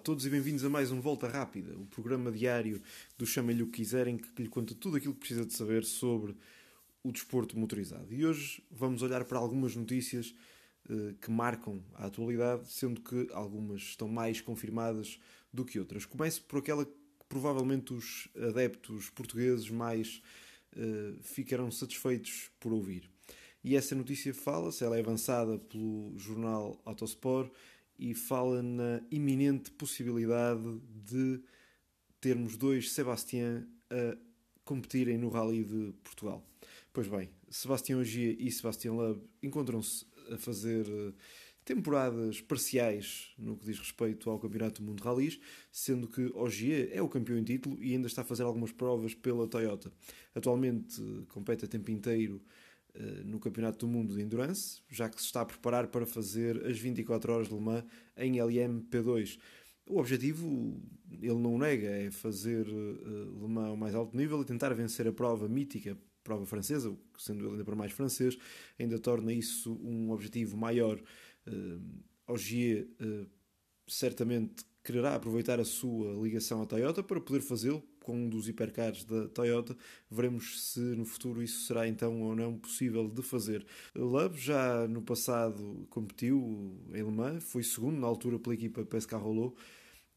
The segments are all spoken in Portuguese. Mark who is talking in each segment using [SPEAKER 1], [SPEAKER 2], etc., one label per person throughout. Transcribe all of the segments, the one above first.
[SPEAKER 1] A todos e bem-vindos a mais um Volta Rápida, o programa diário do Chama-lhe o que quiserem, que lhe conta tudo aquilo que precisa de saber sobre o desporto motorizado. E hoje vamos olhar para algumas notícias eh, que marcam a atualidade, sendo que algumas estão mais confirmadas do que outras. Começo por aquela que provavelmente os adeptos portugueses mais eh, ficarão satisfeitos por ouvir. E essa notícia fala-se, ela é avançada pelo jornal Autosport e fala na iminente possibilidade de termos dois Sebastián a competirem no Rally de Portugal. Pois bem, Sebastião Ogier e Sebastião Loeb encontram-se a fazer eh, temporadas parciais no que diz respeito ao Campeonato do Mundo Rallys, sendo que Ogier é o campeão em título e ainda está a fazer algumas provas pela Toyota. Atualmente eh, compete a tempo inteiro no Campeonato do Mundo de Endurance, já que se está a preparar para fazer as 24 horas de Le Mans em LMP2. O objetivo, ele não nega, é fazer uh, Le Mans ao mais alto nível e tentar vencer a prova mítica, prova francesa, sendo ele ainda para mais francês, ainda torna isso um objetivo maior. Uh, Ogier uh, certamente quererá aproveitar a sua ligação à Toyota para poder fazê-lo com um dos hipercars da Toyota. Veremos se no futuro isso será então ou não possível de fazer. Love já no passado competiu em Le Mans, foi segundo na altura pela equipa Pesca Rolou,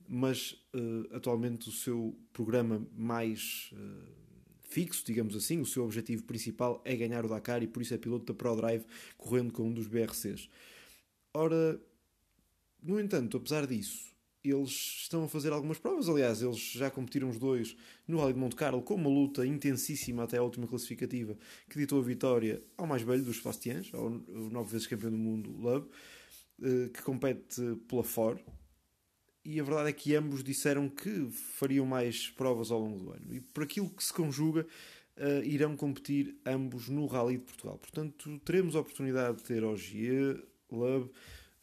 [SPEAKER 1] mas uh, atualmente o seu programa mais uh, fixo, digamos assim, o seu objetivo principal é ganhar o Dakar e por isso é piloto da ProDrive correndo com um dos BRCs. Ora, no entanto, apesar disso, eles estão a fazer algumas provas. Aliás, eles já competiram os dois no Rally de Monte Carlo com uma luta intensíssima até a última classificativa que ditou a vitória ao mais velho dos Sebastiães, ao nove vezes campeão do mundo, Love, eh, que compete pela Ford. E a verdade é que ambos disseram que fariam mais provas ao longo do ano. E por aquilo que se conjuga, uh, irão competir ambos no Rally de Portugal. Portanto, teremos a oportunidade de ter Ogier, Love,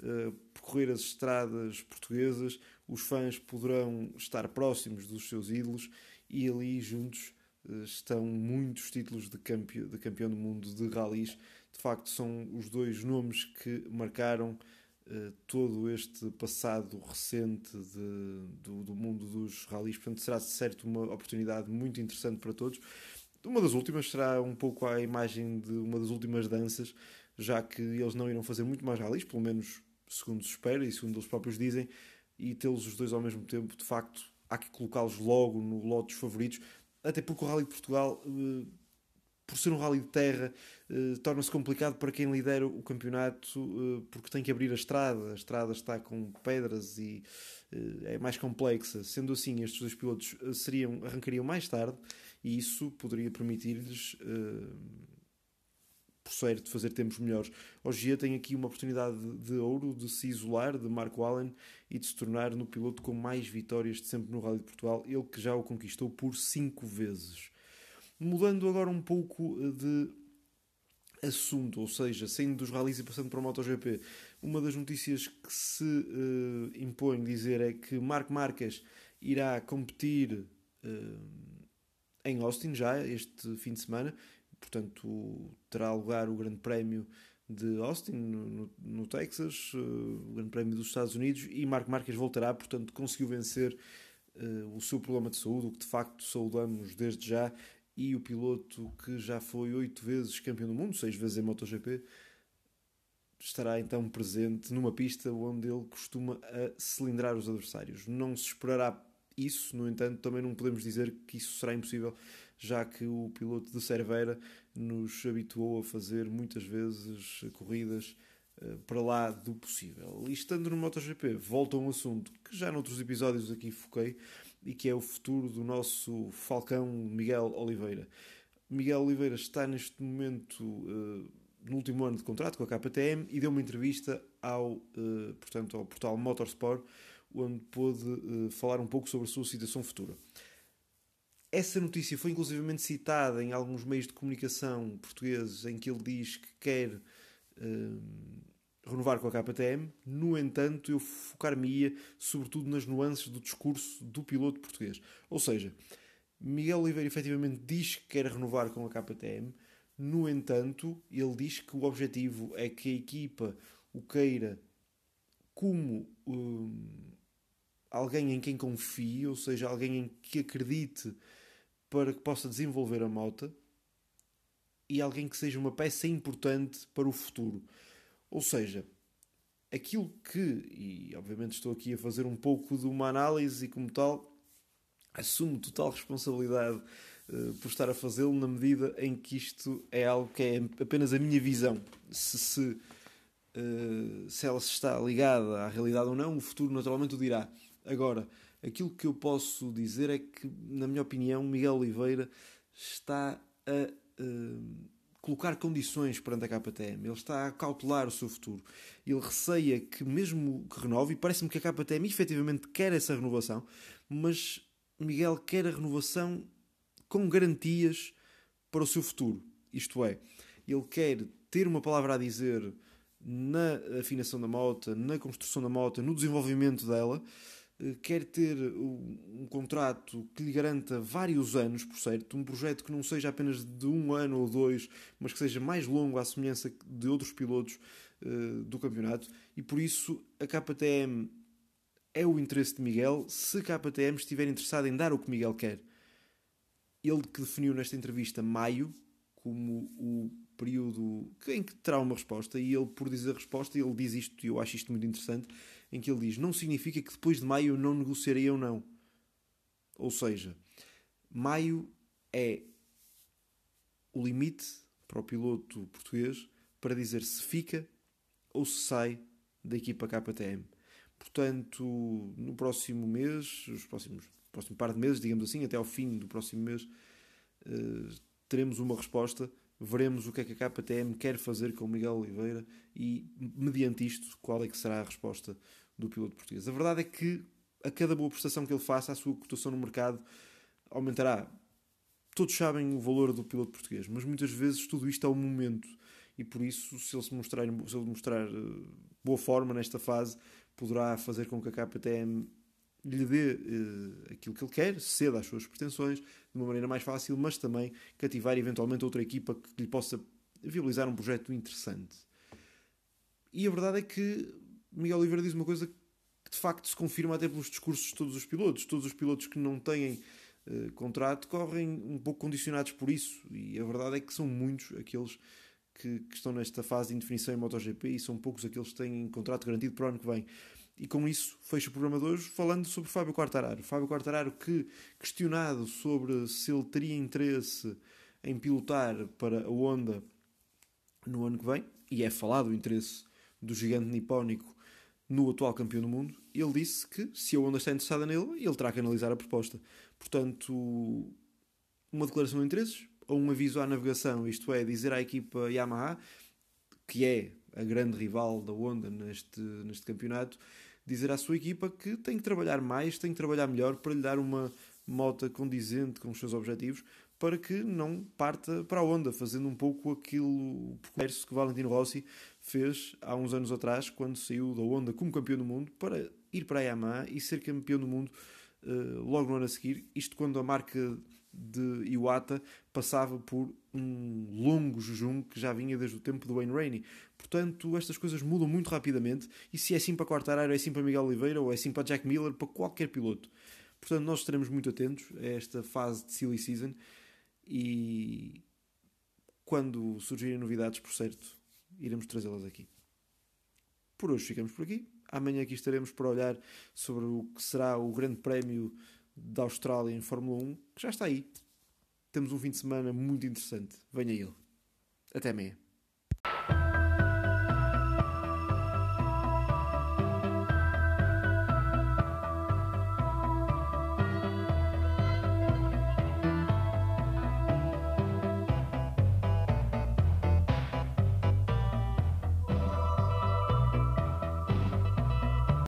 [SPEAKER 1] uh, percorrer as estradas portuguesas, os fãs poderão estar próximos dos seus ídolos e ali juntos eh, estão muitos títulos de campeão, de campeão do mundo de ralis. De facto, são os dois nomes que marcaram uh, todo este passado recente de, do, do, mundo dos ralis. Portanto, será certo uma oportunidade muito interessante para todos. Uma das últimas será um pouco a imagem de uma das últimas danças, já que eles não irão fazer muito mais ralis, pelo menos segundo se espera e segundo eles próprios dizem, e tê-los os dois ao mesmo tempo, de facto, há que colocá-los logo no lote dos favoritos, até porque o Rally de Portugal, eh, por ser um rally de terra, eh, torna-se complicado para quem lidera o campeonato, eh, porque tem que abrir a estrada, a estrada está com pedras e é mais complexa. Sendo assim, estes dois pilotos seriam, arrancariam mais tarde e isso poderia permitir-lhes por certo, de fazer tempos melhores. Ogier tem aqui uma oportunidade de ouro de se isolar de Marco Allen e de se tornar no piloto com mais vitórias de sempre no Rally de Portugal, ele que já o conquistou por cinco vezes. Mudando agora um pouco eh, de assunto, ou seja, saindo dos rallies e passando para o MotoGP, uma das notícias que se uh, impõe dizer é que Marco Marques irá competir uh, em Austin já este fim de semana portanto, terá lugar o Grande Prémio de Austin, no, no, Texas, uh, o Grande Prémio dos Estados Unidos, e Marco Marques voltará, portanto, conseguiu vencer uh, o seu problema de saúde, o que de facto saudamos desde já, e o piloto que já foi oito vezes campeão do mundo, seis vezes em MotoGP, estará então presente numa pista onde ele costuma a cilindrar os adversários. Não se esperará isso, no entanto, também não podemos dizer que isso será impossível, já que o piloto de Cerveira nos habituou a fazer muitas vezes corridas uh, para lá do possível. E estando no MotoGP, volta a um assunto que já noutros episódios aqui foquei e que é o futuro do nosso falcão Miguel Oliveira. Miguel Oliveira está neste momento uh, no último ano de contrato com a KTM e deu uma entrevista ao, uh, portanto, ao portal Motorsport onde pôde uh, falar um pouco sobre a sua situação futura. Essa notícia foi inclusivamente citada em alguns meios de comunicação portugueses em que ele diz que quer uh, renovar com a KTM. No entanto, eu focar-me-ia sobretudo nas nuances do discurso do piloto português. Ou seja, Miguel Oliveira efetivamente diz que quer renovar com a KTM. No entanto, ele diz que o objetivo é que a equipa o queira como um, alguém em quem confie, ou seja, alguém em que acredite para que possa desenvolver a moto e alguém que seja uma peça importante para o futuro. Ou seja, aquilo que, e obviamente estou aqui a fazer um pouco de uma análise e como tal, assumo total responsabilidade uh, por estar a fazê-lo na medida em que isto é algo que é apenas a minha visão. Se, se, uh, se ela se está ligada à realidade ou não, o futuro naturalmente o dirá. Agora, aquilo que eu posso dizer é que, na minha opinião, Miguel Oliveira está a uh, colocar condições perante a KTM. Ele está a cautelar o seu futuro. Ele receia que, mesmo que renove, e parece-me que a KTM efetivamente quer essa renovação, mas Miguel quer a renovação com garantias para o seu futuro. Isto é, ele quer ter uma palavra a dizer na afinação da moto, na construção da moto, no desenvolvimento dela, quer ter um, contrato que lhe garanta vários anos, por certo, um projeto que não seja apenas de um ano ou dois, mas que seja mais longo à semelhança de outros pilotos uh, do campeonato, e por isso a KTM é o interesse de Miguel se a KTM estiver interessada em dar o que Miguel quer. Ele que definiu nesta entrevista maio como o período em que terá uma resposta, e ele, por dizer a resposta, ele diz isto, e eu acho isto muito interessante, em que ele diz: Não significa que depois de maio eu não negociarei ou não. Ou seja, maio é o limite para o piloto português para dizer se fica ou se sai da equipa KTM. Portanto, no próximo mês, os próximos próximo par de meses, digamos assim, até ao fim do próximo mês, uh, teremos uma resposta veremos o que é que a KTM quer fazer com Miguel Oliveira e, mediante isto, qual é que será a resposta do piloto português. A verdade é que a cada boa prestação que ele faça, a sua cotação no mercado aumentará. Todos sabem o valor do piloto português, mas muitas vezes tudo isto é o momento e por isso, se ele se mostrar, se ele mostrar eh, boa forma nesta fase, poderá fazer com que a KTM lhe dê uh, aquilo que ele quer, ceda às suas pretensões de uma maneira mais fácil, mas também cativar eventualmente outra equipa que lhe possa viabilizar um projeto interessante. E a verdade é que Miguel Oliveira diz uma coisa que de facto se confirma até pelos discursos de todos os pilotos. Todos os pilotos que não têm uh, contrato correm um pouco condicionados por isso, e a verdade é que são muitos aqueles que, que estão nesta fase de indefinição em MotoGP e são poucos aqueles que têm contrato garantido para o ano que vem. E com isso fecho o programa de hoje falando sobre Fábio Quartararo. Fábio Quartararo que, questionado sobre se ele teria interesse em pilotar para a Honda no ano que vem, e é falado o interesse do gigante nipónico no atual campeão do mundo, ele disse que se a Honda está interessada nele, ele terá que analisar a proposta. Portanto, uma declaração de interesses ou um aviso à navegação, isto é, dizer à equipa Yamaha, que é a grande rival da Honda neste, neste campeonato, dizer à sua equipa que tem que trabalhar mais, tem que trabalhar melhor para lhe dar uma moto condizente com os seus objetivos, para que não parta para a onda, fazendo um pouco aquilo percurso que Valentino Rossi fez há uns anos atrás, quando saiu da Honda como campeão do mundo, para ir para a Yamaha e ser campeão do mundo uh, logo no ano a seguir. Isto quando a marca de Iwata passava por um longo jejum que já vinha desde o tempo do Wayne Rainey. Portanto, estas coisas mudam muito rapidamente e se é assim para Quartararo, é assim para Miguel Oliveira ou é assim para Jack Miller, para qualquer piloto. Portanto, nós estaremos muito atentos a esta fase de silly season e quando surgirem novidades, por certo, iremos trazê-las aqui. Por hoje ficamos por aqui. Amanhã aqui estaremos para olhar sobre o que será o Grande Prémio da Austrália em Fórmula 1, que já está aí. Temos um fim de semana muito interessante. Venha ele. Até amanhã.